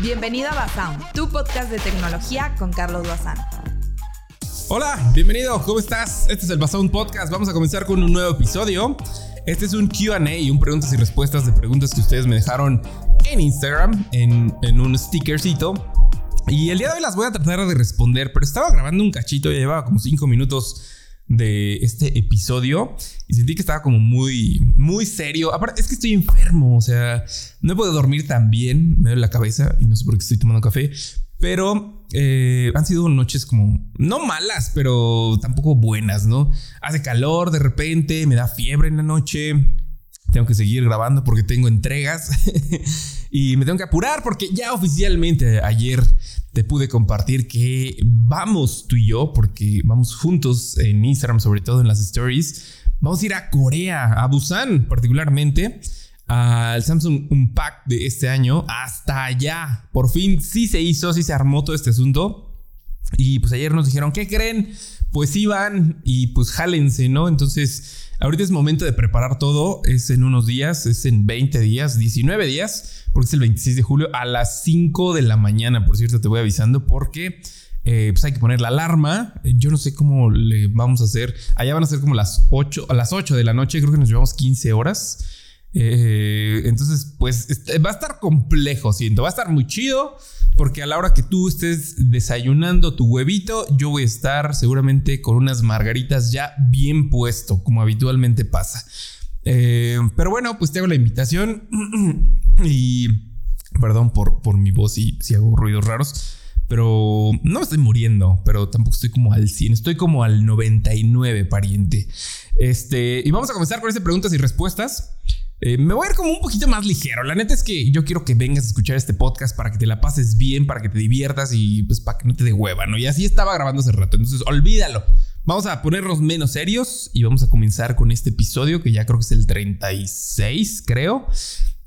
Bienvenido a Basound, tu podcast de tecnología con Carlos Bazán. Hola, bienvenido, ¿cómo estás? Este es el Basound Podcast. Vamos a comenzar con un nuevo episodio. Este es un QA un preguntas y respuestas de preguntas que ustedes me dejaron en Instagram, en, en un stickercito. Y el día de hoy las voy a tratar de responder, pero estaba grabando un cachito, ya llevaba como 5 minutos de este episodio y sentí que estaba como muy, muy serio. Aparte, es que estoy enfermo, o sea, no he podido dormir tan bien, me duele la cabeza y no sé por qué estoy tomando café, pero eh, han sido noches como, no malas, pero tampoco buenas, ¿no? Hace calor de repente, me da fiebre en la noche, tengo que seguir grabando porque tengo entregas y me tengo que apurar porque ya oficialmente ayer te pude compartir que vamos tú y yo, porque vamos juntos en Instagram, sobre todo en las stories, vamos a ir a Corea, a Busan particularmente, al Samsung Unpack de este año, hasta allá. Por fin sí se hizo, sí se armó todo este asunto. Y pues ayer nos dijeron, ¿qué creen? Pues iban y pues jálense, ¿no? Entonces, ahorita es momento de preparar todo, es en unos días, es en 20 días, 19 días porque es el 26 de julio a las 5 de la mañana. Por cierto, te voy avisando porque eh, pues hay que poner la alarma. Yo no sé cómo le vamos a hacer. Allá van a ser como las 8, a las 8 de la noche. Creo que nos llevamos 15 horas. Eh, entonces, pues va a estar complejo, siento. Va a estar muy chido. Porque a la hora que tú estés desayunando tu huevito, yo voy a estar seguramente con unas margaritas ya bien puesto, como habitualmente pasa. Eh, pero bueno, pues te hago la invitación. Y perdón por, por mi voz y si hago ruidos raros. Pero no estoy muriendo, pero tampoco estoy como al 100, estoy como al 99, pariente. Este, y vamos a comenzar con estas preguntas y respuestas. Eh, me voy a ir como un poquito más ligero. La neta es que yo quiero que vengas a escuchar este podcast para que te la pases bien, para que te diviertas y pues para que no te dé hueva, ¿no? Y así estaba grabando hace rato, entonces olvídalo. Vamos a ponernos menos serios y vamos a comenzar con este episodio que ya creo que es el 36, creo.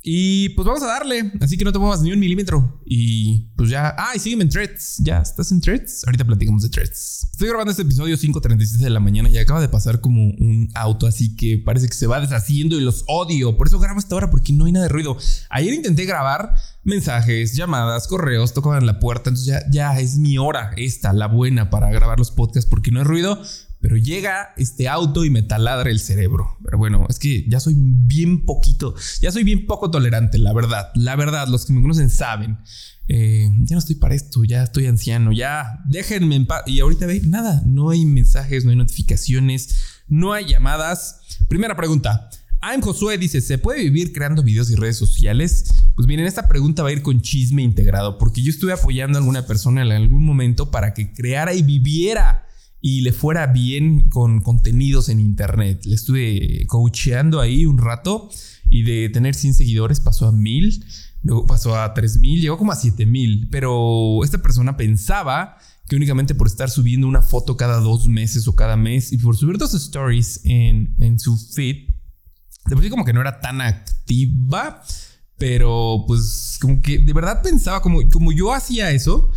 Y pues vamos a darle. Así que no te muevas ni un milímetro. Y pues ya. Ah, sígueme en threads. Ya, ¿estás en threads? Ahorita platicamos de threads. Estoy grabando este episodio 5.36 de la mañana y acaba de pasar como un auto, así que parece que se va deshaciendo y los odio. Por eso grabo esta hora, porque no hay nada de ruido. Ayer intenté grabar mensajes, llamadas, correos, tocaban la puerta. Entonces ya, ya es mi hora, esta, la buena para grabar los podcasts porque no hay ruido. Pero llega este auto y me taladra el cerebro. Pero bueno, es que ya soy bien poquito, ya soy bien poco tolerante, la verdad. La verdad, los que me conocen saben. Eh, ya no estoy para esto, ya estoy anciano, ya déjenme en paz. Y ahorita ve, nada, no hay mensajes, no hay notificaciones, no hay llamadas. Primera pregunta. I'm Josué dice, ¿se puede vivir creando videos y redes sociales? Pues miren, esta pregunta va a ir con chisme integrado, porque yo estuve apoyando a alguna persona en algún momento para que creara y viviera y le fuera bien con contenidos en internet. Le estuve coacheando ahí un rato y de tener 100 seguidores pasó a 1000, luego pasó a 3000, llegó como a 7000, pero esta persona pensaba que únicamente por estar subiendo una foto cada dos meses o cada mes y por subir dos stories en, en su feed, de por como que no era tan activa, pero pues como que de verdad pensaba como, como yo hacía eso,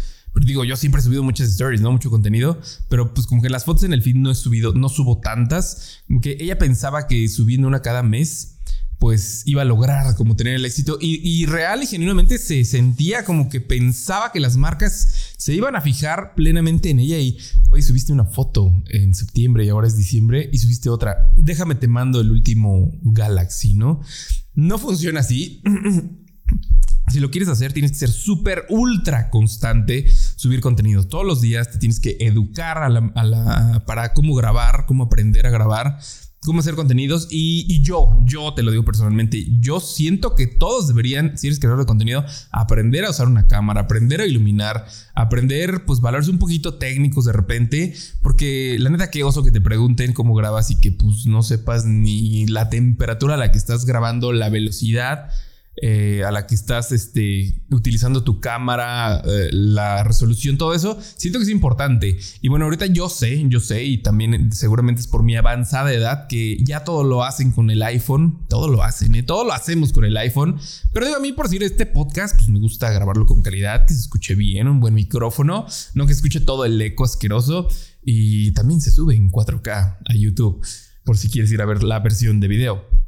digo, yo siempre he subido muchas stories, ¿no? Mucho contenido, pero pues como que las fotos en el feed no he subido, no subo tantas. Como que ella pensaba que subiendo una cada mes, pues iba a lograr como tener el éxito. Y, real y genuinamente se sentía como que pensaba que las marcas se iban a fijar plenamente en ella. Y hoy subiste una foto en septiembre y ahora es diciembre y subiste otra. Déjame te mando el último Galaxy, ¿no? No funciona así. Si lo quieres hacer, tienes que ser súper, ultra constante, subir contenido todos los días, te tienes que educar para cómo grabar, cómo aprender a grabar, cómo hacer contenidos. Y, yo, yo te lo digo personalmente, yo siento que todos deberían, si eres creador de contenido, aprender a usar una cámara, aprender a iluminar, aprender, pues, valores un poquito técnicos de repente, porque la neta que oso que te pregunten cómo grabas y que, pues, no sepas ni la temperatura a la que estás grabando, la velocidad eh, a la que estás este, utilizando tu cámara, eh, la resolución, todo eso, siento que es importante. Y bueno, ahorita yo sé, yo sé, y también seguramente es por mi avanzada edad, que ya todo lo hacen con el iPhone, todo lo hacen, ¿eh? todo lo hacemos con el iPhone. Pero digo, a mí por decir este podcast, pues me gusta grabarlo con calidad, que se escuche bien, un buen micrófono, no que escuche todo el eco asqueroso. Y también se sube en 4K a YouTube, por si quieres ir a ver la versión de video.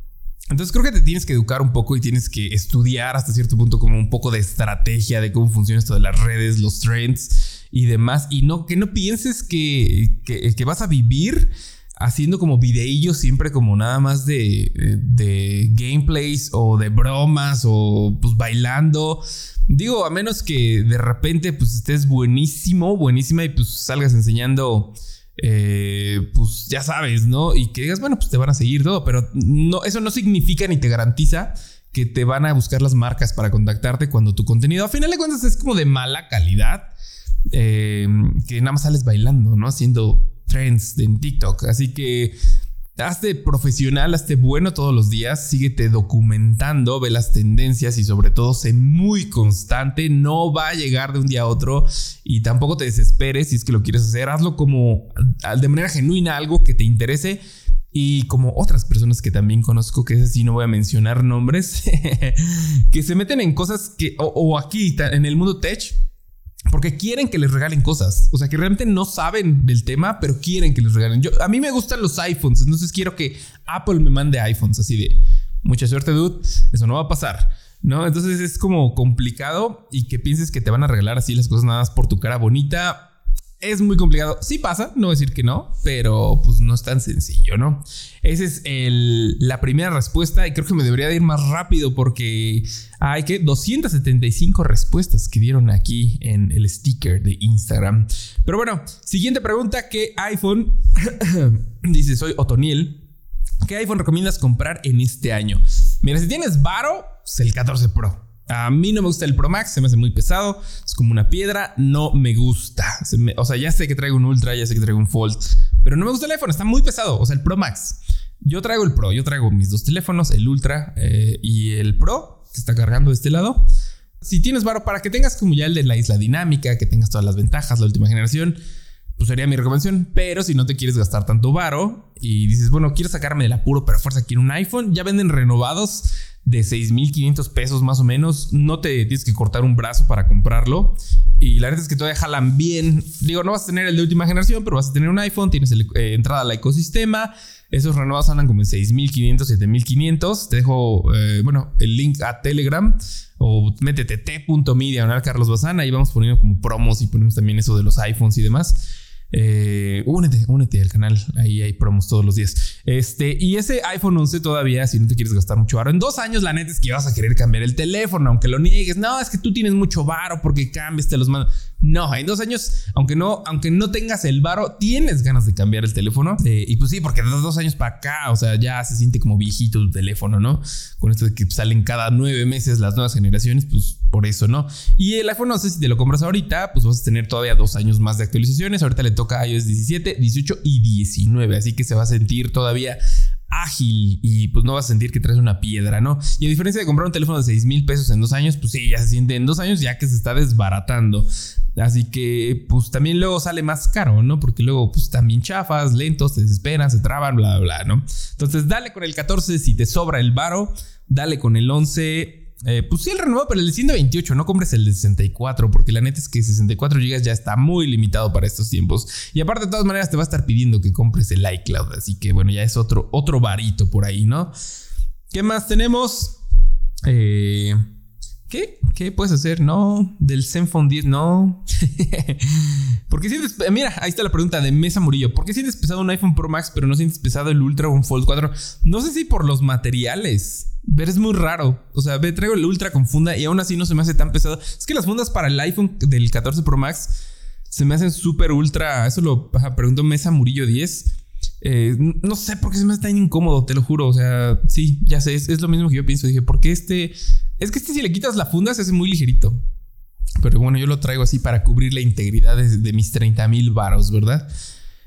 Entonces creo que te tienes que educar un poco y tienes que estudiar hasta cierto punto como un poco de estrategia de cómo funciona esto de las redes, los trends y demás. Y no, que no pienses que, que, vas a vivir haciendo como videillos siempre como nada más de, de gameplays o de bromas o pues bailando. Digo, a menos que de repente pues estés buenísimo, buenísima y pues salgas enseñando eh, pues ya sabes, ¿no? Y que digas, bueno, pues te van a seguir todo, pero no, eso no significa ni te garantiza que te van a buscar las marcas para contactarte cuando tu contenido, a final de cuentas, es como de mala calidad, eh, que nada más sales bailando, ¿no? Haciendo trends en TikTok. Así que Hazte profesional, hazte bueno todos los días, síguete documentando, ve las tendencias y sobre todo sé muy constante, no va a llegar de un día a otro y tampoco te desesperes si es que lo quieres hacer, hazlo como de manera genuina, algo que te interese y como otras personas que también conozco, que es así, no voy a mencionar nombres, que se meten en cosas que, o aquí en el mundo tech, porque quieren que les regalen cosas. O sea, que realmente no saben del tema, pero quieren que les regalen. Yo, a mí me gustan los iPhones, entonces quiero que Apple me mande iPhones así de mucha suerte, dude. Eso no va a pasar. ¿No? Entonces es como complicado y que pienses que te van a regalar así las cosas nada más por tu cara bonita es muy complicado. Sí pasa, no decir que no, pero pues no es tan sencillo, ¿no? Esa es la primera respuesta y creo que me debería ir más rápido porque hay que 275 respuestas que dieron aquí en el sticker de Instagram. Pero bueno, siguiente pregunta, ¿qué iPhone? Dice, soy Otoniel. ¿Qué iPhone recomiendas comprar en este año? Mira, si tienes Varo, pues el 14 Pro. A mí no me gusta el Pro Max, se me hace muy pesado, es como una piedra, no me gusta. o sea, ya sé que traigo un Ultra, ya sé que traigo un Fold, pero no me gusta el iPhone, está muy pesado, o sea, el Pro Max. Yo traigo el Pro, yo traigo mis dos teléfonos, el Ultra eh, y el Pro, que está cargando de este lado. Si tienes varo para que tengas como ya el de la isla dinámica, que tengas todas las ventajas, la última generación, pues sería mi recomendación. Pero si no te quieres gastar tanto varo y dices, bueno, quiero sacarme del apuro, pero fuerza quiero un iPhone, ya venden renovados de 6.500 pesos más o menos. No te tienes que cortar un brazo para comprarlo. Y la verdad es que todavía jalan bien. Digo, no vas a tener el de última generación, pero vas a tener un iPhone, tienes eh, entrada al ecosistema. Esos renovados andan como en 6.500, 7.500. Te dejo, eh, bueno, el link a Telegram o métete t.me diagonal Carlos Bazán. Ahí vamos poniendo como promos y ponemos también eso de los iPhones y demás. Eh, únete, únete al canal. Ahí hay promos todos los días. Este, y ese iPhone 11 todavía, si no te quieres gastar mucho varo, en dos años, la neta es que vas a querer cambiar el teléfono, aunque lo niegues. No, es que tú tienes mucho varo porque cambies, te los mando. No, en dos años, aunque no, aunque no tengas el varo, tienes ganas de cambiar el teléfono. Eh, y pues sí, porque de dos años para acá, o sea, ya se siente como viejito tu teléfono, ¿no? Con esto de que salen cada nueve meses las nuevas generaciones, pues por eso, ¿no? Y el iPhone, no sé si te lo compras ahorita, pues vas a tener todavía dos años más de actualizaciones. Ahorita le toca iOS 17, 18 y 19, así que se va a sentir todavía ágil y pues no vas a sentir que traes una piedra, ¿no? Y a diferencia de comprar un teléfono de 6 mil pesos en dos años, pues sí, ya se siente en dos años ya que se está desbaratando. Así que pues también luego sale más caro, ¿no? Porque luego pues también chafas, lentos, te desesperan, se traban, bla, bla, ¿no? Entonces dale con el 14 si te sobra el varo, dale con el 11 eh, pues sí, el renovado, pero el de 128, no compres el de 64, porque la neta es que 64 GB ya está muy limitado para estos tiempos. Y aparte, de todas maneras, te va a estar pidiendo que compres el iCloud, así que bueno, ya es otro, otro varito por ahí, ¿no? ¿Qué más tenemos? Eh, ¿Qué? ¿Qué puedes hacer? No, del Zenfone 10, no. ¿Por qué sientes, mira, ahí está la pregunta de Mesa Murillo. ¿Por qué sientes pesado un iPhone Pro Max, pero no sientes pesado el Ultra o un Fold 4? No sé si por los materiales. Pero es muy raro. O sea, ve, traigo el Ultra con funda y aún así no se me hace tan pesado. Es que las fundas para el iPhone del 14 Pro Max se me hacen súper ultra. Eso lo preguntó Mesa Murillo 10. Eh, no sé por qué se me hace tan incómodo, te lo juro. O sea, sí, ya sé, es, lo mismo que yo pienso. Dije, ¿por qué este? Es que este, si le quitas la funda, se hace muy ligerito. Pero bueno, yo lo traigo así para cubrir la integridad de, mis 30 mil varos, ¿verdad?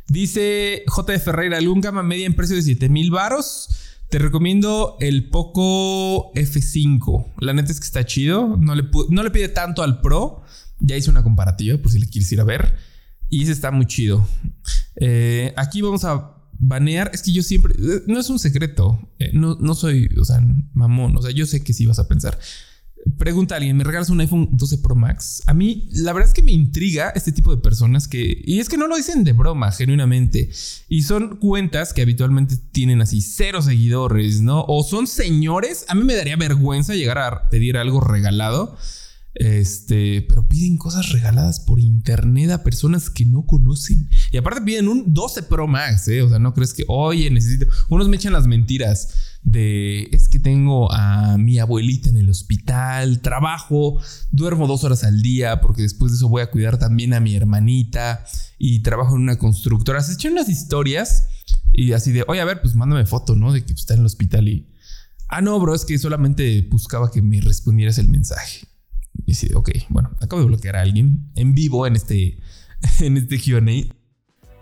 Dice J. Ferreira, algún gama media en precio de 7 mil varos. Te recomiendo el Poco F5. La neta es que está chido. No le, pide tanto al Pro. Ya hice una comparativa por si le quieres ir a ver. Y ese está muy chido. Eh, aquí vamos a banear. Es que yo siempre. No es un secreto. Eh, no, no soy, o sea, mamón. O sea, yo sé que sí vas a pensar. Pregunta a alguien, ¿me regalas un iPhone 12 Pro Max? A mí, la verdad es que me intriga este tipo de personas que, y es que no lo dicen de broma, genuinamente, y son cuentas que habitualmente tienen así cero seguidores, ¿no? O son señores, a mí me daría vergüenza llegar a pedir algo regalado. Este, pero piden cosas regaladas por internet a personas que no conocen. Y aparte piden un 12 Pro Max, ¿eh? O sea, no crees que, oye, necesito. Unos me echan las mentiras de es que tengo a mi abuelita en el hospital, trabajo, duermo dos horas al día porque después de eso voy a cuidar también a mi hermanita y trabajo en una constructora. Se echan unas historias y así de, oye, a ver, pues mándame foto, ¿no? De que está en el hospital y... Ah, no, bro, es que solamente buscaba que me respondieras el mensaje. Y sí, ok, bueno, acabo de bloquear a alguien en vivo en este, en este QA.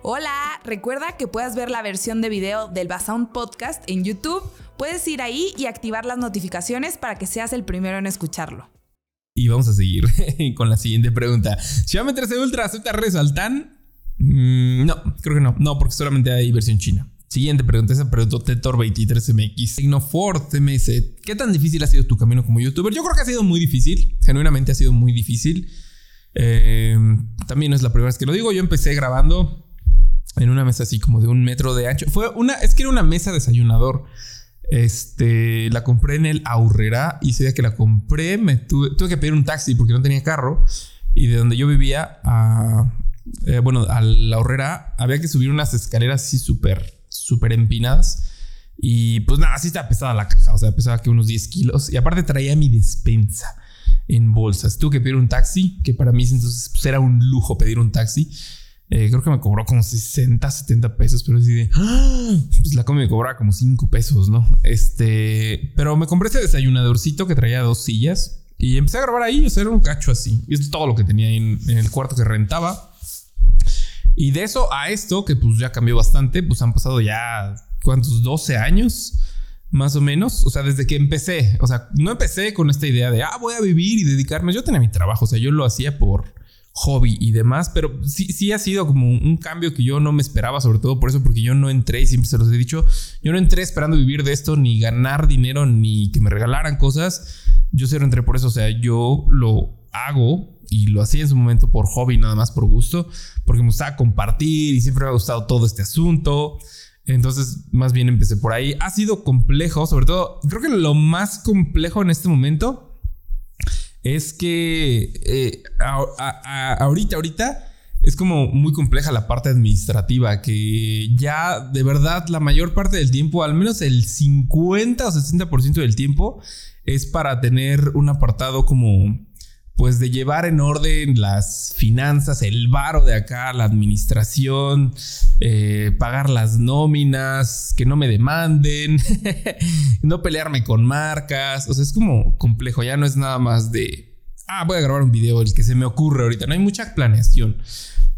Hola, recuerda que puedes ver la versión de video del Basound Podcast en YouTube. Puedes ir ahí y activar las notificaciones para que seas el primero en escucharlo. Y vamos a seguir con la siguiente pregunta. Xiaomi 13 Ultra acepta resaltan. Mm, no, creo que no. No, porque solamente hay versión china. Siguiente pregunta, esa preguntó Tetor23MX. Signo Ford TMS. ¿Qué tan difícil ha sido tu camino como youtuber? Yo creo que ha sido muy difícil. Genuinamente ha sido muy difícil. Eh, también no es la primera vez que lo digo. Yo empecé grabando en una mesa así como de un metro de ancho. Fue una, es que era una mesa desayunador. Este, la compré en el Aurrera y ese día que la compré me tuve, tuve que pedir un taxi porque no tenía carro y de donde yo vivía a, eh, bueno, a la Aurrera había que subir unas escaleras así súper súper empinadas. Y pues nada, así está pesada la caja. O sea, pesaba que unos 10 kilos. Y aparte traía mi despensa en bolsas. Tuve que pedir un taxi, que para mí entonces pues, era un lujo pedir un taxi. Eh, creo que me cobró como 60, 70 pesos, pero así de. ¡ah! Pues la comida me cobraba como 5 pesos, ¿no? Este. Pero me compré ese desayunadorcito que traía dos sillas y empecé a grabar ahí. O sea, era un cacho así. Y esto es todo lo que tenía en, en el cuarto que rentaba. Y de eso a esto, que pues ya cambió bastante, pues han pasado ya, ¿cuántos? 12 años, más o menos. O sea, desde que empecé, o sea, no empecé con esta idea de, ah, voy a vivir y dedicarme. Yo tenía mi trabajo, o sea, yo lo hacía por hobby y demás, pero sí, sí ha sido como un cambio que yo no me esperaba, sobre todo por eso, porque yo no entré, y siempre se los he dicho, yo no entré esperando vivir de esto, ni ganar dinero, ni que me regalaran cosas. Yo solo entré por eso, o sea, yo lo hago y lo hacía en su momento por hobby, nada más por gusto, porque me gustaba compartir y siempre me ha gustado todo este asunto. Entonces, más bien empecé por ahí. Ha sido complejo, sobre todo, creo que lo más complejo en este momento es que eh, ahorita, ahorita es como muy compleja la parte administrativa, que ya de verdad la mayor parte del tiempo, al menos el 50 o 60% del tiempo, es para tener un apartado como pues de llevar en orden las finanzas, el varo de acá, la administración, eh, pagar las nóminas, que no me demanden, no pelearme con marcas, o sea, es como complejo, ya no es nada más de, ah, voy a grabar un video, el que se me ocurre ahorita, no hay mucha planeación.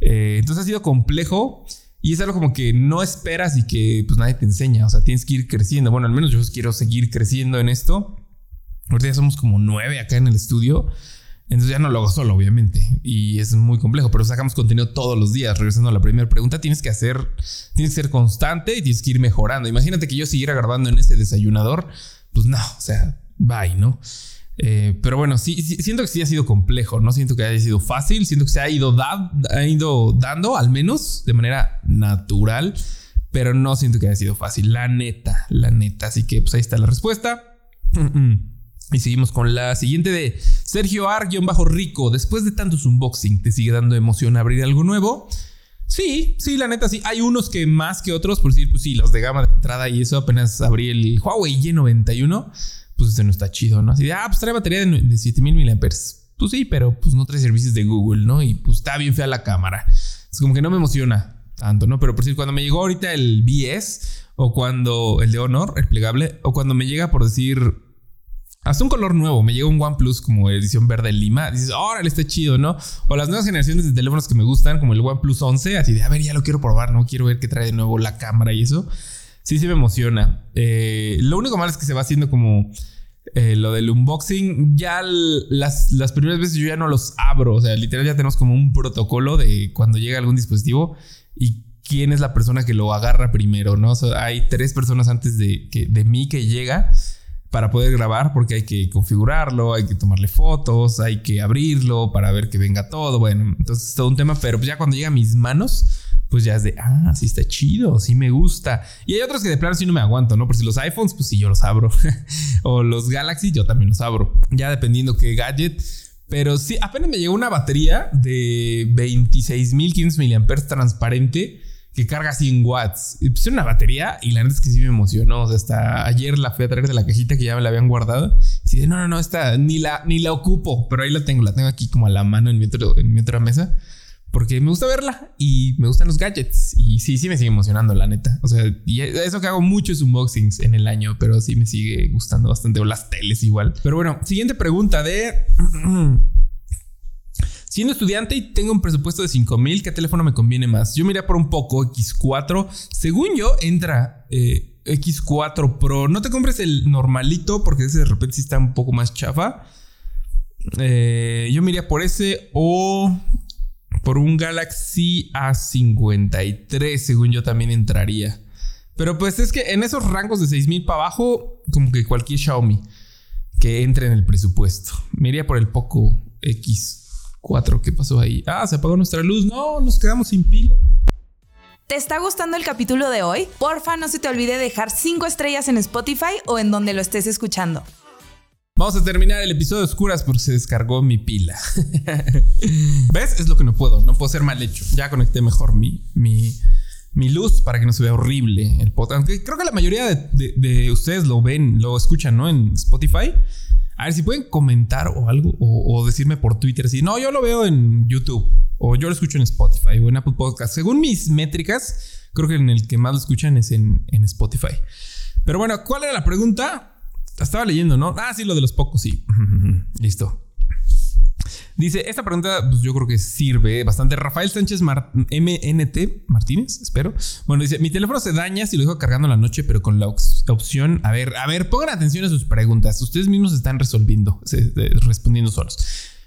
Eh, entonces ha sido complejo. Y es algo como que no esperas y que pues nadie te enseña. O sea, tienes que ir creciendo. Bueno, al menos yo quiero seguir creciendo en esto. Ahorita ya somos como nueve acá en el estudio. Entonces ya no lo hago solo, obviamente. Y es muy complejo, pero sacamos contenido todos los días. Regresando a la primera pregunta, tienes que hacer, tienes que ser constante y tienes que ir mejorando. Imagínate que yo siguiera grabando en ese desayunador. Pues no, o sea, bye, ¿no? Eh, pero bueno, sí, siento que sí ha sido complejo, no siento que haya sido fácil, siento que se ha ido, ha ido dando, al menos de manera natural, pero no siento que haya sido fácil, la neta, la neta. Así que pues ahí está la respuesta. Y seguimos con la siguiente de Sergio bajo rico Después de tantos unboxing, ¿te sigue dando emoción abrir algo nuevo? Sí, sí, la neta sí. Hay unos que más que otros, por decir, pues sí, los de gama de entrada y eso. Apenas abrí el Huawei Y91. Pues ese no está chido, ¿no? Así de, ah, pues trae batería de, 7000 mAh. Pues sí, pero pues no trae servicios de Google, ¿no? Y pues está bien fea la cámara. Es como que no me emociona tanto, ¿no? Pero por decir, cuando me llegó ahorita el BS o cuando el de Honor, el plegable, o cuando me llega por decir hasta un color nuevo. Me llega un OnePlus como edición verde Lima. Dices, órale, está chido, ¿no? O las nuevas generaciones de teléfonos que me gustan, como el OnePlus 11. Así de, a ver, ya lo quiero probar, ¿no? Quiero ver qué trae de nuevo la cámara y eso. Sí, sí me emociona. Eh, lo único malo es que se va haciendo como eh, lo del unboxing. Ya las, las primeras veces yo ya no los abro. O sea, literal ya tenemos como un protocolo de cuando llega algún dispositivo y quién es la persona que lo agarra primero, ¿no? O sea, hay tres personas antes de, que, de mí que llega para poder grabar porque hay que configurarlo, hay que tomarle fotos, hay que abrirlo para ver que venga todo. Bueno, entonces es todo un tema, pero pues ya cuando llega a mis manos, pues ya es de, ah, sí está chido, sí me gusta. Y hay otros que de plano sí no me aguanto, ¿no? Por si los iPhones, pues sí, yo los abro. o los Galaxy, yo también los abro. Ya dependiendo qué gadget. Pero sí, apenas me llegó una batería de 26.500 mAh transparente que carga 100 watts. Y una batería y la neta es que sí me emocionó. O sea, hasta ayer la fui a traer de la cajita que ya me la habían guardado. Y no, no, no, esta ni la, ni la ocupo, pero ahí la tengo, la tengo aquí como a la mano en mi, en mi otra mesa. Porque me gusta verla y me gustan los gadgets. Y sí, sí me sigue emocionando, la neta. O sea, y eso que hago muchos unboxings en el año, pero sí me sigue gustando bastante. O las teles igual. Pero bueno, siguiente pregunta de... Siendo estudiante y tengo un presupuesto de 5 mil, ¿qué teléfono me conviene más? Yo miré por un poco X4. Según yo, entra eh, X4 Pro. No te compres el normalito porque ese de repente sí está un poco más chafa. Eh, yo miré por ese o por un Galaxy A53, según yo también entraría. Pero pues es que en esos rangos de 6 mil para abajo, como que cualquier Xiaomi que entre en el presupuesto. Me iría por el Poco X. 4. ¿Qué pasó ahí? Ah, se apagó nuestra luz. No, nos quedamos sin pila. ¿Te está gustando el capítulo de hoy? Porfa, no se te olvide dejar 5 estrellas en Spotify o en donde lo estés escuchando. Vamos a terminar el episodio de oscuras porque se descargó mi pila. ¿Ves? Es lo que no puedo. No puedo ser mal hecho. Ya conecté mejor mi, mi, mi luz para que no se vea horrible el podcast. Aunque creo que la mayoría de, de ustedes lo ven, lo escuchan, ¿no? En Spotify. A ver si pueden comentar o algo o, decirme por Twitter si no, yo lo veo en YouTube o yo lo escucho en Spotify o en Apple Podcast. Según mis métricas, creo que en el que más lo escuchan es en, en Spotify. Pero bueno, ¿cuál era la pregunta? Estaba leyendo, ¿no? Ah, sí, lo de los pocos, sí. Listo. Dice, esta pregunta, pues yo creo que sirve bastante. Rafael Sánchez MNT Martínez, espero. Bueno, dice, mi teléfono se daña si lo dejo cargando la noche, pero con la opción, a ver, a ver, pongan atención a sus preguntas. Ustedes mismos están resolviendo, respondiendo solos.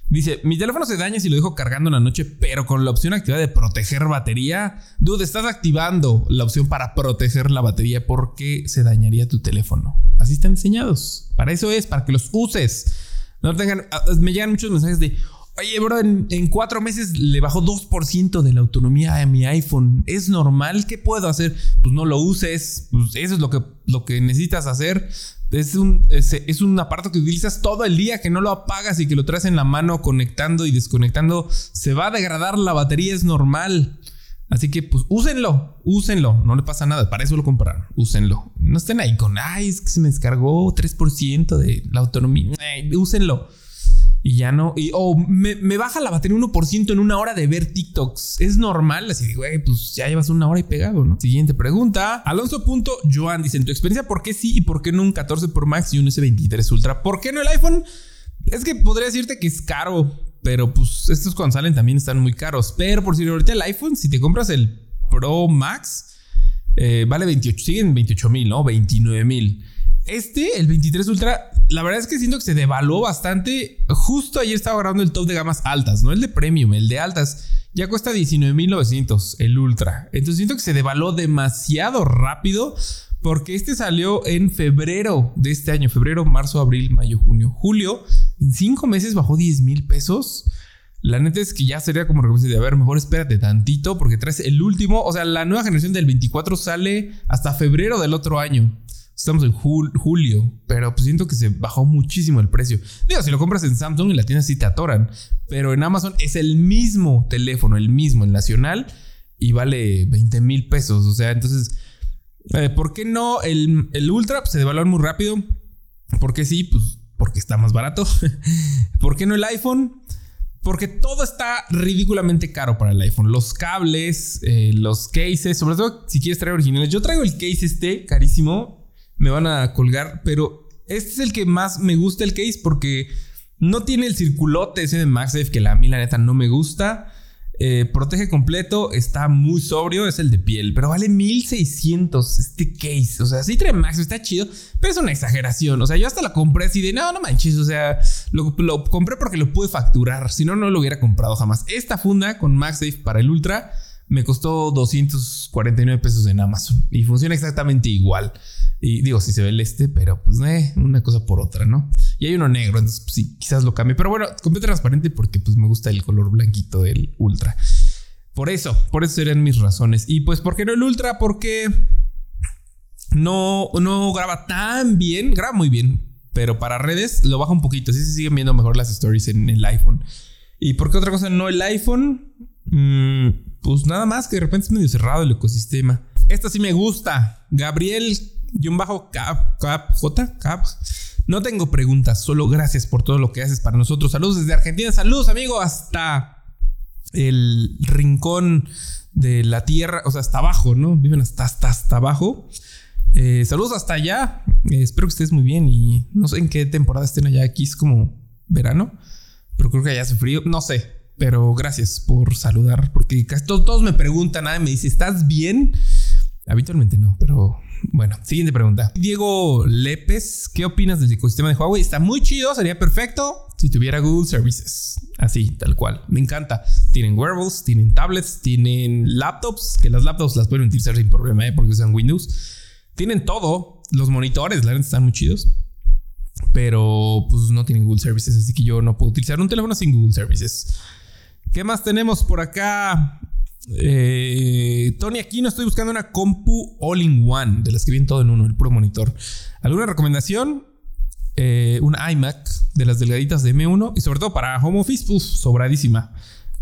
Dice, mi teléfono se daña si lo dejo cargando la noche, pero con la opción activada de proteger batería. Dude, estás activando la opción para proteger la batería. ¿Por qué se dañaría tu teléfono? Así están diseñados. Para eso es, para que los uses. No tengan, ah, me llegan muchos mensajes de, Oye, bro, en, cuatro meses le bajó 2% de la autonomía a mi iPhone. ¿Es normal? ¿Qué puedo hacer? Pues no lo uses. Pues eso es lo que, lo que necesitas hacer. Es un, es, un aparato que utilizas todo el día, que no lo apagas y que lo traes en la mano conectando y desconectando. Se va a degradar la batería, es normal. Así que, pues, úsenlo, úsenlo, no le pasa nada, para eso lo compraron, úsenlo. No estén ahí con, ay, es que se me descargó 3% de la autonomía, úsenlo. Y ya no. Y, o me, baja la batería 1% en una hora de ver TikToks. Es normal. Así güey, pues ya llevas una hora y pegado, ¿no? Siguiente pregunta. Alonso.joan dice: En tu experiencia, ¿por qué sí y por qué no un 14 Pro Max y un S23 Ultra? ¿Por qué no el iPhone? Es que podría decirte que es caro, pero pues estos cuando salen también están muy caros. Pero por si ahorita el iPhone, si te compras el Pro Max, eh, vale 28, siguen 28 mil, ¿no? 29 mil. Este, el 23 Ultra, la verdad es que siento que se devaluó bastante. Justo ayer estaba grabando el top de gamas altas, no el de premium, el de altas. Ya cuesta 19.900 el Ultra. Entonces siento que se devaluó demasiado rápido porque este salió en febrero de este año. Febrero, marzo, abril, mayo, junio, julio. En cinco meses bajó 10 mil pesos. La neta es que ya sería como recompensa de, a ver, mejor espérate tantito porque traes el último. O sea, la nueva generación del 24 sale hasta febrero del otro año. Estamos en julio, pero pues siento que se bajó muchísimo el precio. Digo, si lo compras en Samsung y la tienda sí te atoran, pero en Amazon es el mismo teléfono, el mismo, el nacional, y vale 20 mil pesos. O sea, entonces, eh, ¿por qué no el, el Ultra pues, se devalúa muy rápido? ¿Por qué sí? Pues porque está más barato. ¿Por qué no el iPhone? Porque todo está ridículamente caro para el iPhone. Los cables, eh, los cases, sobre todo si quieres traer originales. Yo traigo el case este carísimo me van a colgar, pero este es el que más me gusta el case porque no tiene el circulote ese de MagSafe que a mí la neta no me gusta. Eh, protege completo, está muy sobrio, es el de piel, pero vale 1600 este case. O sea, sí trae MagSafe, está chido, pero es una exageración. O sea, yo hasta la compré así de no, no manches. O sea, lo, lo compré porque lo pude facturar. Si no, no lo hubiera comprado jamás. Esta funda con MagSafe para el Ultra me costó 249 pesos en Amazon y funciona exactamente igual. Y digo, si se ve el este, pero pues eh, una cosa por otra, ¿no? Y hay uno negro, entonces pues, sí, quizás lo cambie. Pero bueno, completamente transparente porque pues me gusta el color blanquito del Ultra. Por eso, por eso serían mis razones. Y pues, ¿por qué no el Ultra? Porque no, no graba tan bien, graba muy bien, pero para redes lo baja un poquito. Así se siguen viendo mejor las stories en el iPhone. ¿Y por qué otra cosa no el iPhone? Mm, pues nada más que de repente es medio cerrado el ecosistema. Esta sí me gusta. Gabriel, un bajo cap, cap, J, cap. No tengo preguntas, solo gracias por todo lo que haces para nosotros. Saludos desde Argentina, saludos amigo, hasta el rincón de la tierra, o sea, hasta abajo, ¿no? Viven hasta, hasta, hasta abajo. Eh, saludos hasta allá. Eh, espero que estés muy bien y no sé en qué temporada estén allá. Aquí es como verano, pero creo que allá hace frío. No sé, pero gracias por saludar porque casi todos, me preguntan, nada, me dice, ¿estás bien? Habitualmente no, pero bueno, siguiente pregunta. Diego Lepes, ¿qué opinas del ecosistema de Huawei? Está muy chido, sería perfecto si tuviera Google Services. Así, tal cual. Me encanta. Tienen wearables, tienen tablets, tienen laptops, que las laptops las pueden utilizar sin problema, ¿eh? porque usan Windows. Tienen todo. Los monitores, la verdad, están muy chidos. Pero pues no tienen Google Services, así que yo no puedo utilizar un teléfono sin Google Services. ¿Qué más tenemos por acá? Eh, Tony, aquí no estoy buscando una compu all-in-one, de las que vienen todo en uno, el puro monitor. ¿Alguna recomendación? Eh, una iMac de las delgaditas de M1 y sobre todo para home office, pues sobradísima.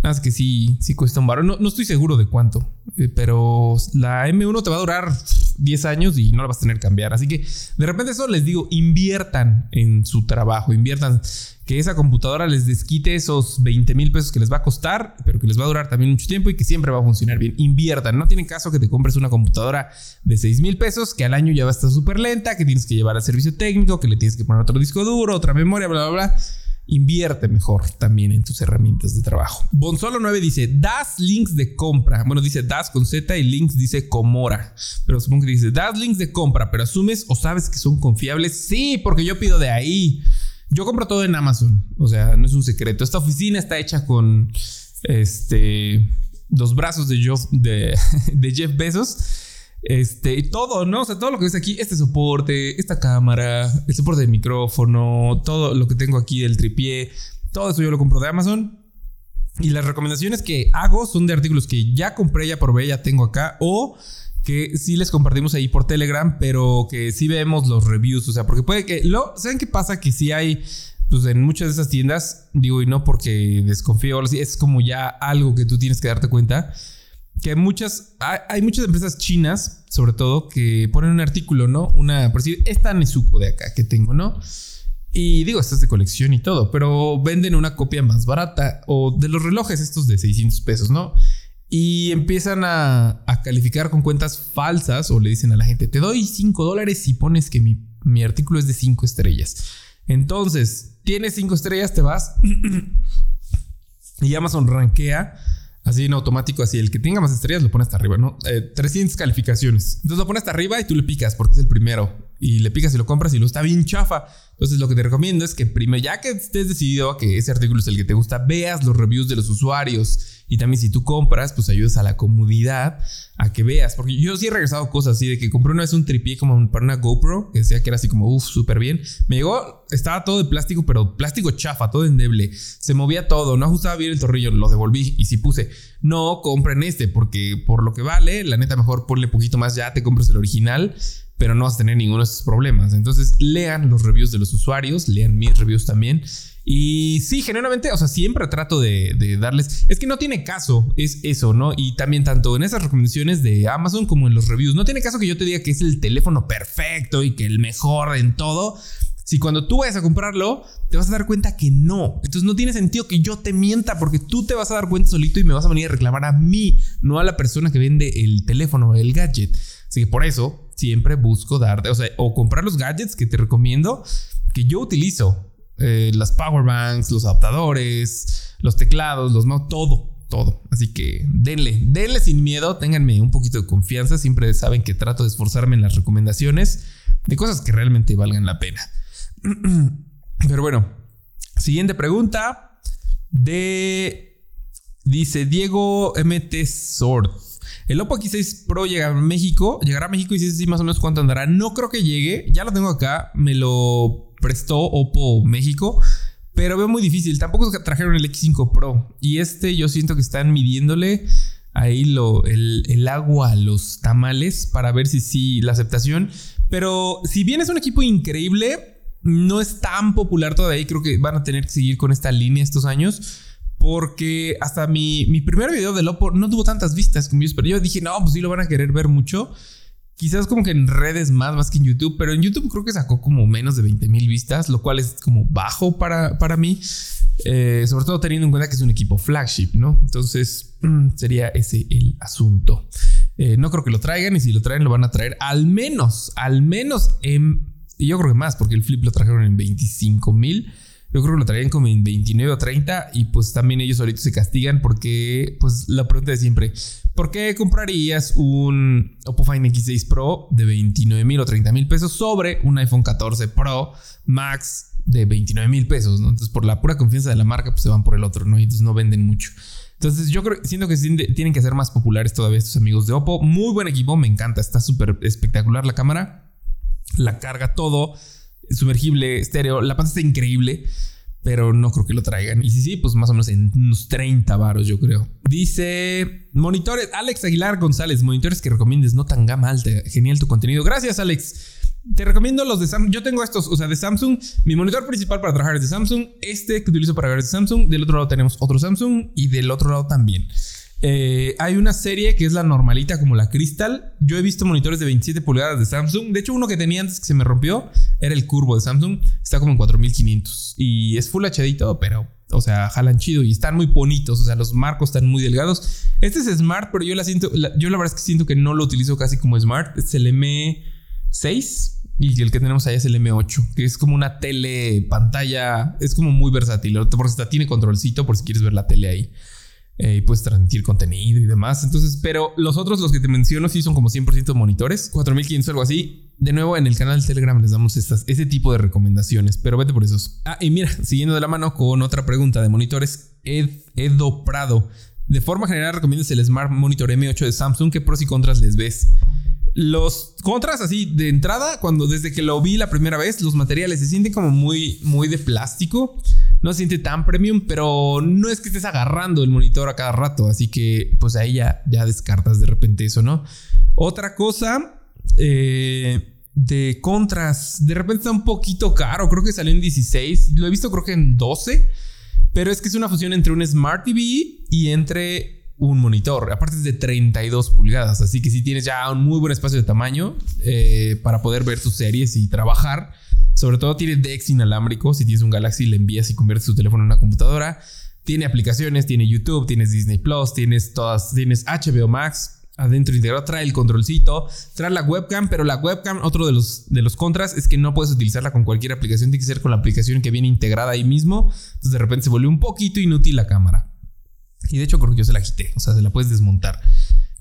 Nada más que sí, sí cuesta un barro. No, no, estoy seguro de cuánto, eh, pero la M1 te va a durar 10 años y no la vas a tener que cambiar. Así que de repente eso les digo, inviertan en su trabajo, inviertan que esa computadora les desquite esos 20 mil pesos que les va a costar, pero que les va a durar también mucho tiempo y que siempre va a funcionar bien. Inviertan, no tiene caso que te compres una computadora de 6 mil pesos que al año ya va a estar súper lenta, que tienes que llevar al servicio técnico, que le tienes que poner otro disco duro, otra memoria, bla, bla, bla. Invierte mejor también en tus herramientas de trabajo. Bonsolo 9 dice, das links de compra. Bueno, dice das con Z y links dice Comora. Pero supongo que dice, das links de compra, pero asumes o sabes que son confiables. Sí, porque yo pido de ahí. Yo compro todo en Amazon. O sea, no es un secreto. Esta oficina está hecha con este los brazos de Jeff, de, de Jeff Bezos. Este, todo, ¿no? O sea, todo lo que ves aquí, este soporte, esta cámara, el soporte del micrófono, todo lo que tengo aquí, el tripié, todo eso yo lo compro de Amazon. Y las recomendaciones que hago son de artículos que ya compré, ya probé, ya tengo acá, o que sí les compartimos ahí por Telegram, pero que sí vemos los reviews. O sea, porque puede que. Lo, ¿Saben qué pasa? Que si hay. Pues en muchas de esas tiendas, digo, y no porque desconfío, es como ya algo que tú tienes que darte cuenta que muchas, hay, muchas empresas chinas, sobre todo, que ponen un artículo, ¿no? Una, por decir, esta Nezuko de acá que tengo, ¿no? Y digo, esta es de colección y todo, pero venden una copia más barata o de los relojes estos de 600 pesos, ¿no? Y empiezan a, calificar con cuentas falsas o le dicen a la gente, te doy 5 dólares si pones que mi, mi artículo es de 5 estrellas. Entonces, tienes 5 estrellas, te vas y Amazon rankea Así en automático, así el que tenga más estrellas lo pone hasta arriba, ¿no? 300 eh, calificaciones. Entonces lo pone hasta arriba y tú le picas porque es el primero. Y le picas y lo compras y lo está bien chafa. Entonces lo que te recomiendo es que primero, ya que estés decidido a que ese artículo es el que te gusta, veas los reviews de los usuarios y también si tú compras, pues ayudas a la comunidad a que veas. Porque yo sí he regresado cosas así de que compré una vez un tripié como para una GoPro, que decía que era así como, uff, súper bien. Me llegó, estaba todo de plástico, pero plástico chafa, todo endeble. Se movía todo, no ajustaba bien el tornillo, lo devolví. Y si puse, no compren este, porque por lo que vale, la neta mejor ponle poquito más ya, te compras el original pero no vas a tener ninguno de esos problemas. Entonces, lean los reviews de los usuarios, lean mis reviews también y sí, generalmente, o sea, siempre trato de, darles. Es que no tiene caso, es eso, ¿no? Y también, tanto en esas recomendaciones de Amazon como en los reviews, no tiene caso que yo te diga que es el teléfono perfecto y que el mejor en todo. Si cuando tú vayas a comprarlo, te vas a dar cuenta que no. Entonces no tiene sentido que yo te mienta porque tú te vas a dar cuenta solito y me vas a venir a reclamar a mí, no a la persona que vende el teléfono, el gadget. Así que por eso siempre busco darte, o sea, o comprar los gadgets que te recomiendo que yo utilizo. Eh, las power banks, los adaptadores, los teclados, los mouse, todo, todo. Así que denle, denle sin miedo, ténganme un poquito de confianza. Siempre saben que trato de esforzarme en las recomendaciones de cosas que realmente valgan la pena. Pero bueno, siguiente pregunta de Dice Diego MT. El Oppo X6 Pro llega a México. Llegará a México y si sí, más o menos cuánto andará. No creo que llegue. Ya lo tengo acá. Me lo prestó Oppo México. Pero veo muy difícil. Tampoco trajeron el X5 Pro. Y este yo siento que están midiéndole ahí lo, el, el agua a los tamales para ver si sí la aceptación. Pero si bien es un equipo increíble, no es tan popular todavía. Creo que van a tener que seguir con esta línea estos años. Porque hasta mi, mi primer video de Lopo no tuvo tantas vistas como yo pero Yo dije, no, pues sí lo van a querer ver mucho. Quizás como que en redes más, más que en YouTube, pero en YouTube creo que sacó como menos de 20 mil vistas, lo cual es como bajo para, para mí, eh, sobre todo teniendo en cuenta que es un equipo flagship, ¿no? Entonces mm, sería ese el asunto. Eh, no creo que lo traigan y si lo traen lo van a traer al menos, al menos en, y yo creo que más, porque el flip lo trajeron en 25 mil. Yo creo que lo traían como en 29 o 30 y pues también ellos ahorita se castigan porque pues la pregunta de siempre, ¿por qué comprarías un Oppo Find X6 Pro de 29 mil o 30 mil pesos sobre un iPhone 14 Pro Max de 29 mil pesos? Entonces por la pura confianza de la marca pues se van por el otro, ¿no? Y entonces no venden mucho. Entonces yo creo, siento que tienen que ser más populares todavía estos amigos de Oppo. Muy buen equipo, me encanta, está súper espectacular la cámara, la carga todo sumergible, estéreo. La pantalla está increíble, pero no creo que lo traigan. Y si sí, pues más o menos en unos 30 varos, yo creo. Dice monitores, Alex Aguilar González, monitores que recomiendes, no tan gama alta. Genial tu contenido. Gracias, Alex. Te recomiendo los de Samsung. Yo tengo estos, o sea, de Samsung. Mi monitor principal para trabajar es de Samsung. Este que utilizo para ver es de Samsung. Del otro lado tenemos otro Samsung y del otro lado también. Eh, hay una serie que es la normalita como la Crystal. Yo he visto monitores de 27 pulgadas de Samsung. De hecho, uno que tenía antes que se me rompió era el curvo de Samsung. Está como en 4500 y es full HD pero, o sea, jalan chido y están muy bonitos. O sea, los marcos están muy delgados. Este es Smart, pero yo la siento, yo la verdad es que siento que no lo utilizo casi como Smart. Es el M6 y el que tenemos ahí es el M8, que es como una tele pantalla. Es como muy versátil, porque hasta tiene controlcito por si quieres ver la tele ahí. Eh, y puedes transmitir contenido y demás. Entonces, pero los otros, los que te menciono, sí son como 100% monitores, 4500 o algo así. De nuevo, en el canal de Telegram les damos estas, ese tipo de recomendaciones, pero vete por esos. Ah, y mira, siguiendo de la mano con otra pregunta de monitores, Ed, Edo Prado. De forma general, recomiendas el Smart Monitor M8 de Samsung. ¿Qué pros y contras les ves? Los contras, así de entrada, cuando desde que lo vi la primera vez, los materiales se sienten como muy, muy de plástico. No se siente tan premium, pero no es que estés agarrando el monitor a cada rato. Así que, pues ahí ya, ya descartas de repente eso, ¿no? Otra cosa eh, de contras, de repente está un poquito caro. Creo que salió en 16. Lo he visto, creo que en 12. Pero es que es una fusión entre un Smart TV y entre un monitor. Aparte es de 32 pulgadas, así que si tienes ya un muy buen espacio de tamaño eh, para poder ver tus series y trabajar. Sobre todo tiene DeX inalámbrico. Si tienes un Galaxy, le envías y conviertes tu teléfono en una computadora. Tiene aplicaciones, tiene YouTube, tienes Disney Plus, tienes todas, tienes HBO Max. Adentro integrado trae el controlcito, trae la webcam, pero la webcam, otro de los, de los contras es que no puedes utilizarla con cualquier aplicación, tiene que ser con la aplicación que viene integrada ahí mismo. Entonces de repente se volvió un poquito inútil la cámara. Y de hecho creo que yo se la quité, o sea, se la puedes desmontar.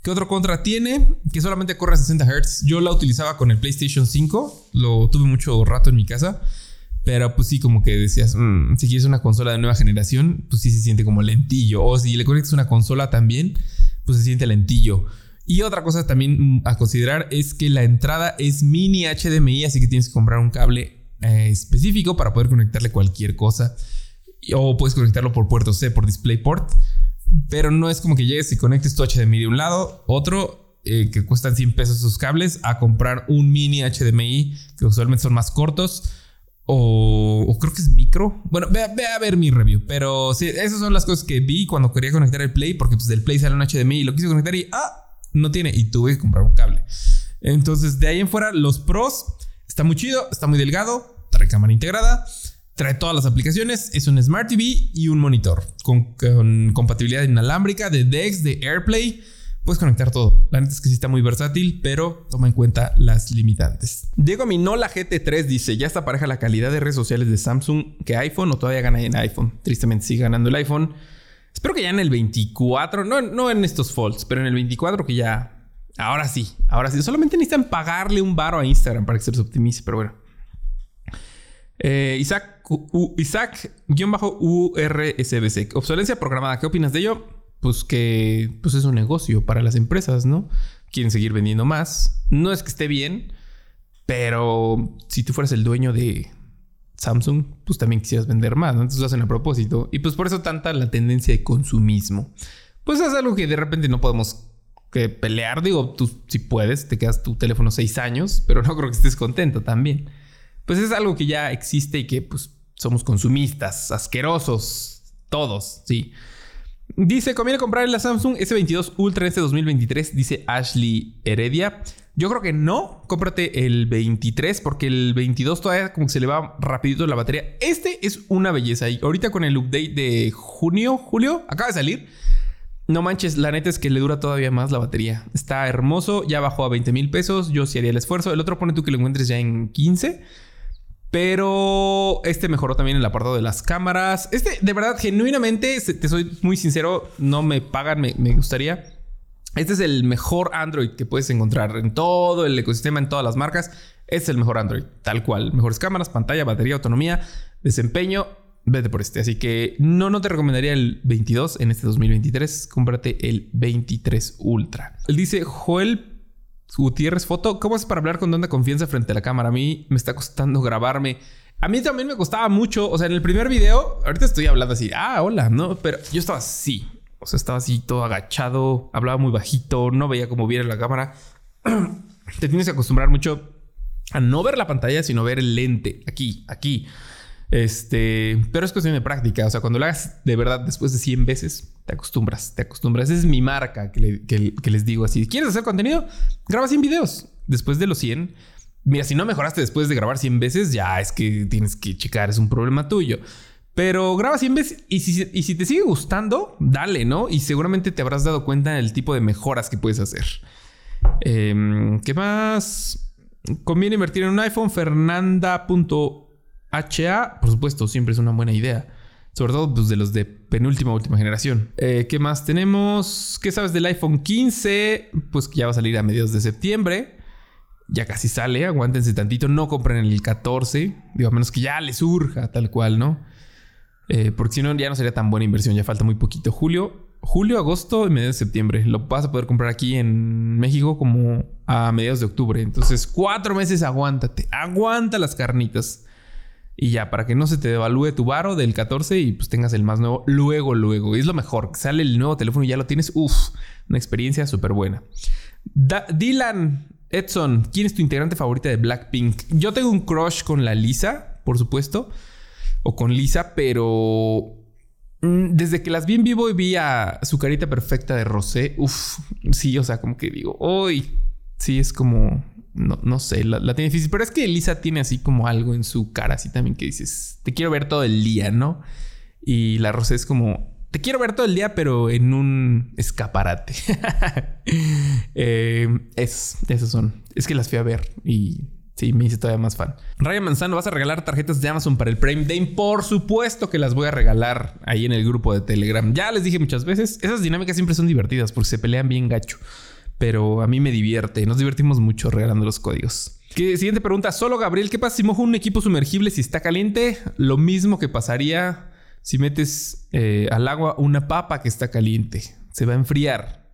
¿Qué otro contra tiene? Que solamente corre a 60 Hz. Yo la utilizaba con el PlayStation 5, lo tuve mucho rato en mi casa, pero pues sí, como que decías, mm, si quieres una consola de nueva generación, pues sí se siente como lentillo. O si le conectas una consola también, pues se siente lentillo. Y otra cosa también a considerar es que la entrada es mini HDMI, así que tienes que comprar un cable eh, específico para poder conectarle cualquier cosa. O puedes conectarlo por puerto C, por DisplayPort. Pero no es como que llegues y conectes tu HDMI de un lado, otro eh, que cuestan 100 pesos sus cables, a comprar un mini HDMI que usualmente son más cortos. O, creo que es micro. Bueno, ve, a ver mi review. Pero sí, esas son las cosas que vi cuando quería conectar el Play. Porque pues del Play sale un HDMI y lo quise conectar y ah, no tiene. Y tuve que comprar un cable. Entonces, de ahí en fuera, los pros. Está muy chido, está muy delgado, trae cámara integrada. Trae todas las aplicaciones, es un Smart TV y un monitor con, compatibilidad inalámbrica de DeX, de AirPlay. Puedes conectar todo. La neta es que sí está muy versátil, pero toma en cuenta las limitantes. Diego Minola GT3 dice: Ya está pareja la calidad de redes sociales de Samsung que iPhone o todavía gana en iPhone. Tristemente sigue ganando el iPhone. Espero que ya en el 24, no, no en estos folds, pero en el 24 que ya. Ahora sí, ahora sí. Solamente necesitan pagarle un baro a Instagram para que se les optimice, pero bueno. Eh, Isaac, Isaac-URSBC. Obsolencia programada. ¿Qué opinas de ello? pues que pues es un negocio para las empresas, ¿no? Quieren seguir vendiendo más. No es que esté bien, pero si tú fueras el dueño de Samsung, pues también quisieras vender más, ¿no? Entonces lo hacen a propósito. Y pues por eso tanta la tendencia de consumismo. Pues es algo que de repente no podemos que pelear. Digo, tú si puedes, te quedas tu teléfono seis años, pero no creo que estés contento también. Pues es algo que ya existe y que pues somos consumistas, asquerosos, todos, sí. Dice, conviene comprar la Samsung S22 Ultra este 2023, dice Ashley Heredia. Yo creo que no, cómprate el 23 porque el 22 todavía como que se le va rapidito la batería. Este es una belleza y ahorita con el update de junio, julio, acaba de salir. No manches, la neta es que le dura todavía más la batería. Está hermoso, ya bajó a 20 mil pesos, yo sí haría el esfuerzo. El otro pone tú que lo encuentres ya en 15. Pero este mejoró también el apartado de las cámaras. Este, de verdad, genuinamente, te soy muy sincero, no me pagan, me, gustaría. Este es el mejor Android que puedes encontrar en todo el ecosistema, en todas las marcas. Es el mejor Android, tal cual. Mejores cámaras, pantalla, batería, autonomía, desempeño. Vete por este. Así que no, no te recomendaría el 22 en este 2023. Cómprate el 23 Ultra. Él dice Joel Gutiérrez Foto, ¿cómo es para hablar con tanta confianza frente a la cámara? A mí me está costando grabarme. A mí también me costaba mucho. O sea, en el primer video, ahorita estoy hablando así, ah, hola, ¿no? Pero yo estaba así. O sea, estaba así todo agachado, hablaba muy bajito, no veía cómo viera la cámara. Te tienes que acostumbrar mucho a no ver la pantalla, sino ver el lente. Aquí, aquí. Este, pero es cuestión de práctica. O sea, cuando lo hagas de verdad después de 100 veces, te acostumbras, te acostumbras. Esa es mi marca que, les digo así. ¿Quieres hacer contenido? Graba 100 videos. Después de los 100, mira, si no mejoraste después de grabar 100 veces, ya es que tienes que checar, es un problema tuyo. Pero graba 100 veces y si, y si te sigue gustando, dale, ¿no? Y seguramente te habrás dado cuenta del tipo de mejoras que puedes hacer. Em, ¿Qué más? Conviene invertir en un iPhone. Fernanda. HA, por supuesto, siempre es una buena idea. Sobre todo pues, de los de penúltima última generación. Eh, ¿Qué más tenemos? ¿Qué sabes del iPhone 15? Pues que ya va a salir a mediados de septiembre. Ya casi sale, aguántense tantito. No compren el 14. Digo, a menos que ya les surja tal cual, ¿no? Eh, porque si no, ya no sería tan buena inversión. Ya falta muy poquito. Julio, julio, agosto y mediados de septiembre. Lo vas a poder comprar aquí en México como a mediados de octubre. Entonces, cuatro meses aguántate. Aguanta las carnitas. Y ya, para que no se te devalúe tu varo del 14 y pues tengas el más nuevo luego, luego. Es lo mejor. Sale el nuevo teléfono y ya lo tienes. Uf, una experiencia súper buena. Dylan Edson, ¿quién es tu integrante favorita de Blackpink? Yo tengo un crush con la Lisa, por supuesto. O con Lisa, pero... Mm, desde que las vi en vivo y vi a su carita perfecta de Rosé, uf, sí, o sea, como que digo, hoy sí es como no, no sé, la, tiene difícil. Pero es que Elisa tiene así como algo en su cara, así también que dices, te quiero ver todo el día, ¿no? Y la Rosa es como, te quiero ver todo el día, pero en un escaparate. eh, es, son. Es que las fui a ver y sí, me hice todavía más fan. Ryan Manzano, ¿vas a regalar tarjetas de Amazon para el Prime Day? Por supuesto que las voy a regalar ahí en el grupo de Telegram. Ya les dije muchas veces, esas dinámicas siempre son divertidas porque se pelean bien gacho pero a mí me divierte. Nos divertimos mucho regalando los códigos. siguiente pregunta. Solo Gabriel, ¿qué pasa si mojo un equipo sumergible si está caliente? Lo mismo que pasaría si metes eh, al agua una papa que está caliente. Se va a enfriar.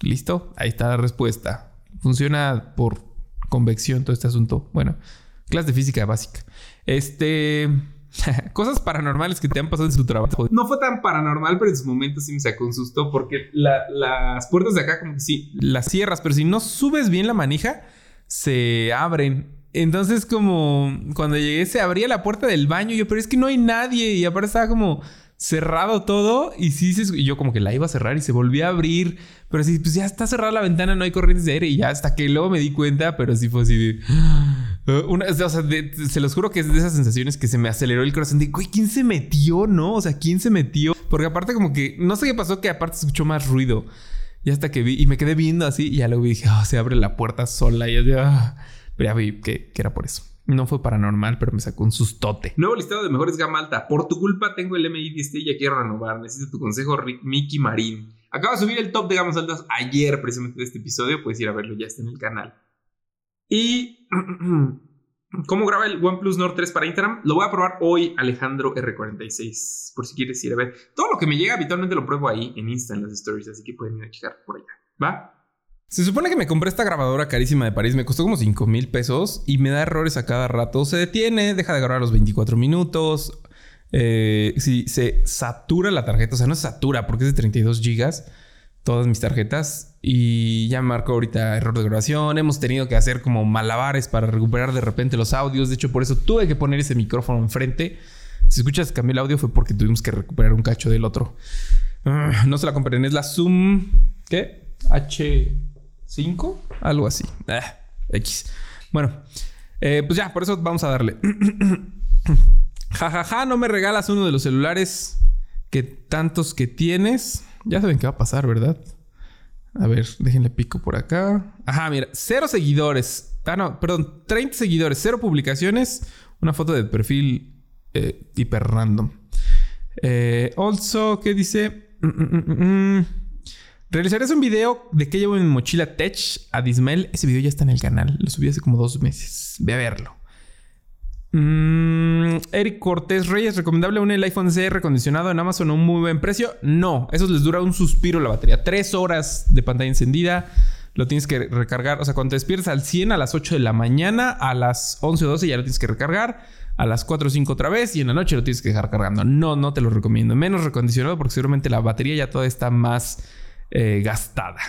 ¿Listo? Ahí está la respuesta. Funciona por convección todo este asunto. Bueno, clase de física básica. Este... Cosas paranormales que te han pasado en su trabajo. No fue tan paranormal, pero en su momento sí me sacó un susto porque las puertas de acá como que sí, las cierras, pero si no subes bien la manija, se abren. Entonces como cuando llegué se abría la puerta del baño, yo, pero es que no hay nadie y aparte estaba como cerrado todo y sí, y yo como que la iba a cerrar y se volvió a abrir, pero sí, pues ya está cerrada la ventana, no hay corrientes de aire y ya hasta que luego me di cuenta, pero sí fue así de... Una, o sea, se los juro que es de esas sensaciones que se me aceleró el corazón de, ¿quién se metió? ¿No? O sea, ¿quién se metió? Porque aparte como que, no sé qué pasó, que aparte escuchó más ruido. Y hasta que vi, y me quedé viendo así, y ya luego dije, oh, se abre la puerta sola. Y ya, ah". pero ya vi que, que, era por eso. No fue paranormal, pero me sacó un sustote. Nuevo listado de mejores gama alta. Por tu culpa tengo el MI 10 y ya quiero renovar. Necesito tu consejo, Rick, Mickey Marín. Acabo de subir el top de gamas altas ayer, precisamente de este episodio. Puedes ir a verlo, ya está en el canal. Y ¿Cómo graba el OnePlus Nord 3 para Instagram? Lo voy a probar hoy, Alejandro R46, por si quieres ir a ver. Todo lo que me llega habitualmente lo pruebo ahí en Insta, en las stories, así que pueden ir a checar por allá. ¿Va? Se supone que me compré esta grabadora carísima de París, me costó como 5 mil pesos y me da errores a cada rato. Se detiene, deja de grabar los 24 minutos. Eh, si se satura la tarjeta, o sea, no se satura porque es de 32 gigas todas mis tarjetas y ya marcó ahorita error de grabación. Hemos tenido que hacer como malabares para recuperar de repente los audios. De hecho, por eso tuve que poner ese micrófono enfrente. Si escuchas cambié el audio fue porque tuvimos que recuperar un cacho del otro. Ah, no se la compren, es la Zoom. ¿Qué? H5, algo así. Ah, X. Bueno, eh, pues ya, por eso vamos a darle. Jajaja, ja, ja, no me regalas uno de los celulares que tantos que tienes. Ya saben qué va a pasar, ¿verdad? A ver, déjenle pico por acá. Ajá, mira, cero seguidores. Ah, no, perdón, 30 seguidores, cero publicaciones, una foto de perfil eh, hiper random. Eh, ¿qué dice? Mm, mm, mm, Realizaré un video de que llevo en mochila Tech a Dismel. Ese video ya está en el canal. Lo subí hace como dos meses. Ve a verlo. Mm, Eric Cortés Reyes, ¿recomendable un el iPhone C recondicionado en Amazon a un muy buen precio? No, eso les dura un suspiro la batería. Tres horas de pantalla encendida. Lo tienes que recargar. O sea, cuando te despiertas al 100 a las 8 de la mañana, a las 11 o 12 ya lo tienes que recargar. A las 4 o 5 otra vez y en la noche lo tienes que dejar cargando. No, no te lo recomiendo. Menos recondicionado porque seguramente la batería ya toda está más eh, gastada.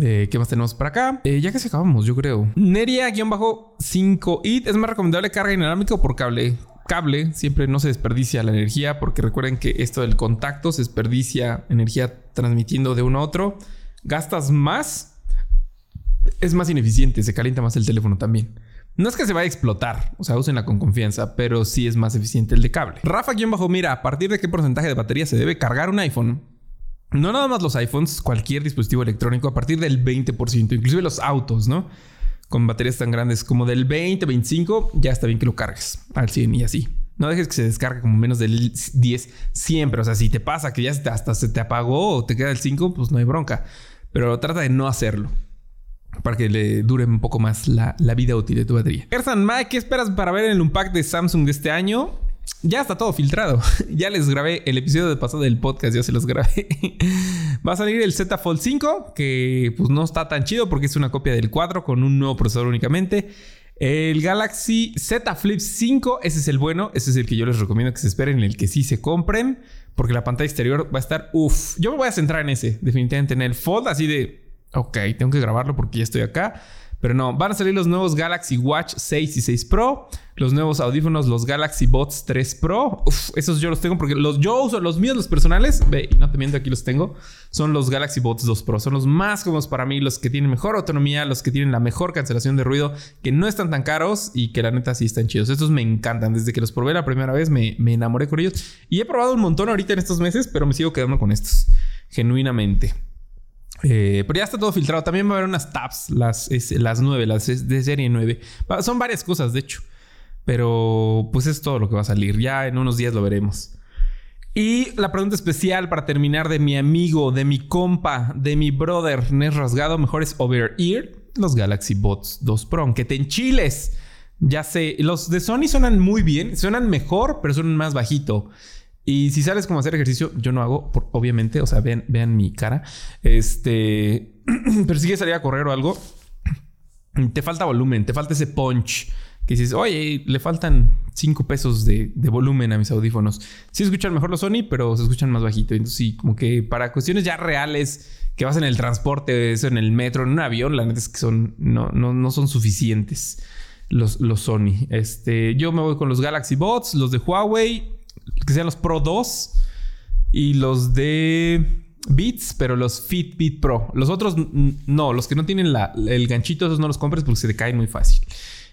Eh, ¿Qué más tenemos para acá? Eh, ya casi acabamos, yo creo. Neria-5IT es más recomendable carga inalámrica o por cable. Cable siempre no se desperdicia la energía porque recuerden que esto del contacto se desperdicia energía transmitiendo de uno a otro. Gastas más, es más ineficiente, se calienta más el teléfono también. No es que se vaya a explotar, o sea, úsenla con confianza, pero sí es más eficiente el de cable. Rafa-mira, ¿a partir de qué porcentaje de batería se debe cargar un iPhone? No nada más los iPhones, cualquier dispositivo electrónico a partir del 20%, inclusive los autos, ¿no? Con baterías tan grandes como del 20, 25, ya está bien que lo cargues al 100 y así. No dejes que se descargue como menos del 10 siempre. O sea, si te pasa que ya hasta se te apagó o te queda el 5, pues no hay bronca. Pero trata de no hacerlo. Para que le dure un poco más la, vida útil de tu batería. Ersan Mike, ¿qué esperas para ver en el unpack de Samsung de este año? Ya está todo filtrado. ya les grabé el episodio de pasado del podcast, ya se los grabé. Va a salir el Z Fold 5, que pues no está tan chido porque es una copia del 4 con un nuevo procesador únicamente. El Galaxy Z Flip 5, ese es el bueno, ese es el que yo les recomiendo que se esperen, el que sí se compren, porque la pantalla exterior va a estar uff. Yo me voy a centrar en ese, definitivamente en el Fold, así de, ok, tengo que grabarlo porque ya estoy acá. Pero no, van a salir los nuevos Galaxy Watch 6 y 6 Pro, los nuevos audífonos, los Galaxy Bots 3 Pro. Uf, esos yo los tengo porque los yo uso los míos, los personales. Ve, no te miento, aquí los tengo. Son los Galaxy Bots 2 Pro. Son los más cómodos para mí, los que tienen mejor autonomía, los que tienen la mejor cancelación de ruido, que no están tan caros y que la neta sí están chidos. Estos me encantan. Desde que los probé la primera vez me, me enamoré con ellos. Y he probado un montón ahorita en estos meses, pero me sigo quedando con estos. Genuinamente. Eh, pero ya está todo filtrado. También va a haber unas tabs, las, las 9, las de serie 9. Son varias cosas, de hecho. Pero pues es todo lo que va a salir. Ya en unos días lo veremos. Y la pregunta especial para terminar de mi amigo, de mi compa, de mi brother Nes Rasgado, mejor es Over Ear, los Galaxy Bots 2 Pro, aunque te enchiles. Ya sé, los de Sony suenan muy bien, suenan mejor, pero suenan más bajito. Y si sales como a hacer ejercicio, yo no hago, obviamente, o sea, vean, vean mi cara. Este, pero si quieres salir a correr o algo, te falta volumen, te falta ese punch. Que dices, oye, le faltan 5 pesos de, volumen a mis audífonos. Sí escuchan mejor los Sony, pero se escuchan más bajito. Entonces, sí, como que para cuestiones ya reales, que vas en el transporte, eso en el metro, en un avión, la neta es que son, no, no, no son suficientes los, los Sony. Este, yo me voy con los Galaxy Bots, los de Huawei que sean los Pro 2 y los de Beats, pero los Fitbit Pro. Los otros no, los que no tienen el ganchito, esos no los compres porque se te caen muy fácil.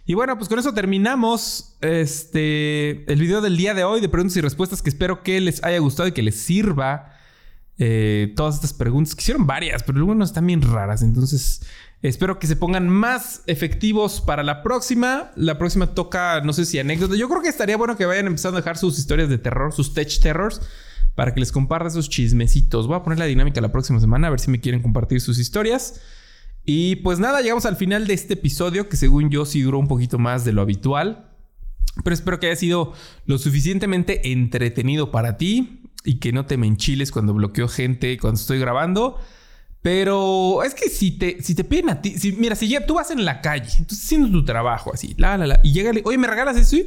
Y bueno, pues con eso terminamos este, el video del día de hoy de preguntas y respuestas que espero que les haya gustado y que les sirva eh, todas estas preguntas. Que hicieron varias, pero algunas están bien raras. Entonces, Espero que se pongan más efectivos para la próxima. La próxima toca, no sé si anécdota. Yo creo que estaría bueno que vayan empezando a dejar sus historias de terror, sus tech terrors, para que les comparta esos chismecitos. Voy a poner la dinámica la próxima semana, a ver si me quieren compartir sus historias. Y pues nada, llegamos al final de este episodio que según yo sí duró un poquito más de lo habitual. Pero espero que haya sido lo suficientemente entretenido para ti y que no te me enchiles cuando bloqueo gente cuando estoy grabando. Pero es que si te, si te piden a ti, si, mira, si ya tú vas en la calle, estás haciendo tu trabajo así, la, la, la, y llega, oye, ¿me regalas eso?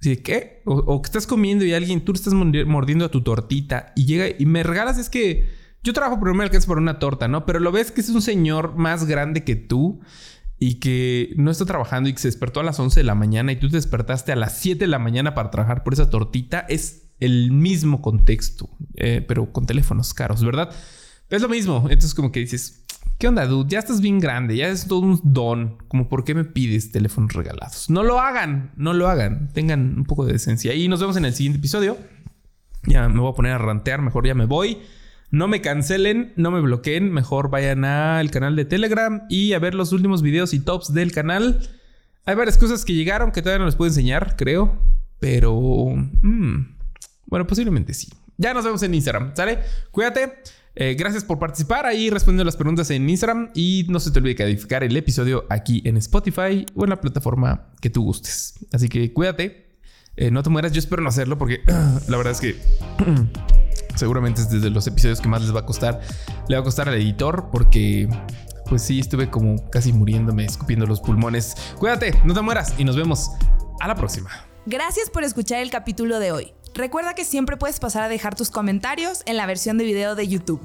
Así ¿qué? O, que estás comiendo y alguien, tú estás mordiendo a tu tortita y llega y me regalas, es que yo trabajo por que es por una torta, ¿no? Pero lo ves que es un señor más grande que tú y que no está trabajando y que se despertó a las 11 de la mañana y tú te despertaste a las 7 de la mañana para trabajar por esa tortita, es el mismo contexto, eh, pero con teléfonos caros, ¿verdad? Es lo mismo. Entonces, como que dices, ¿qué onda, dude? Ya estás bien grande, ya es todo un don. Como, ¿por qué me pides teléfonos regalados? No lo hagan, no lo hagan. Tengan un poco de decencia. Y nos vemos en el siguiente episodio. Ya me voy a poner a rantear, mejor ya me voy. No me cancelen, no me bloqueen. Mejor vayan al canal de Telegram y a ver los últimos videos y tops del canal. Hay varias cosas que llegaron que todavía no les puedo enseñar, creo. Pero... Mm, bueno, posiblemente sí. Ya nos vemos en Instagram, ¿sale? Cuídate. Eh, gracias por participar ahí respondiendo las preguntas en Instagram y no se te olvide calificar el episodio aquí en Spotify o en la plataforma que tú gustes. Así que cuídate, eh, no te mueras, yo espero no hacerlo porque la verdad es que seguramente es desde los episodios que más les va a costar, le va a costar al editor porque pues sí, estuve como casi muriéndome, escupiendo los pulmones. Cuídate, no te mueras y nos vemos a la próxima. Gracias por escuchar el capítulo de hoy. Recuerda que siempre puedes pasar a dejar tus comentarios en la versión de video de YouTube.